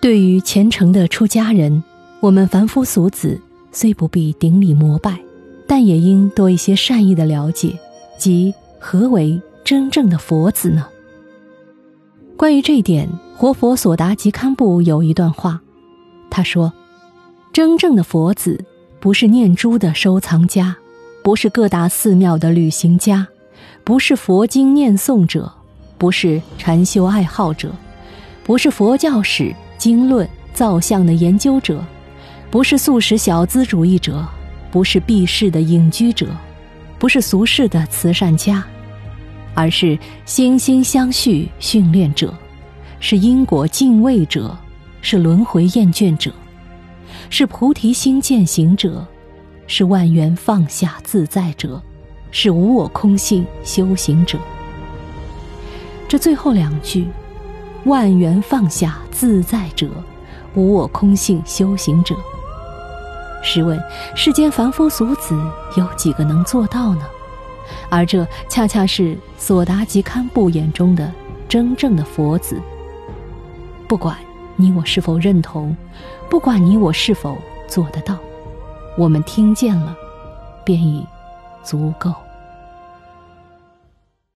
对于虔诚的出家人，我们凡夫俗子虽不必顶礼膜拜，但也应多一些善意的了解，即何为真正的佛子呢？关于这一点，活佛索达吉堪布有一段话，他说：“真正的佛子不是念珠的收藏家，不是各大寺庙的旅行家，不是佛经念诵者，不是禅修爱好者，不是佛教史经论造像的研究者。”不是素食小资主义者，不是避世的隐居者，不是俗世的慈善家，而是惺惺相续训练者，是因果敬畏者，是轮回厌倦者，是菩提心践行者，是万缘放下自在者，是无我空性修行者。这最后两句，万缘放下自在者，无我空性修行者。试问，世间凡夫俗子有几个能做到呢？而这恰恰是索达吉堪布眼中的真正的佛子。不管你我是否认同，不管你我是否做得到，我们听见了，便已足够。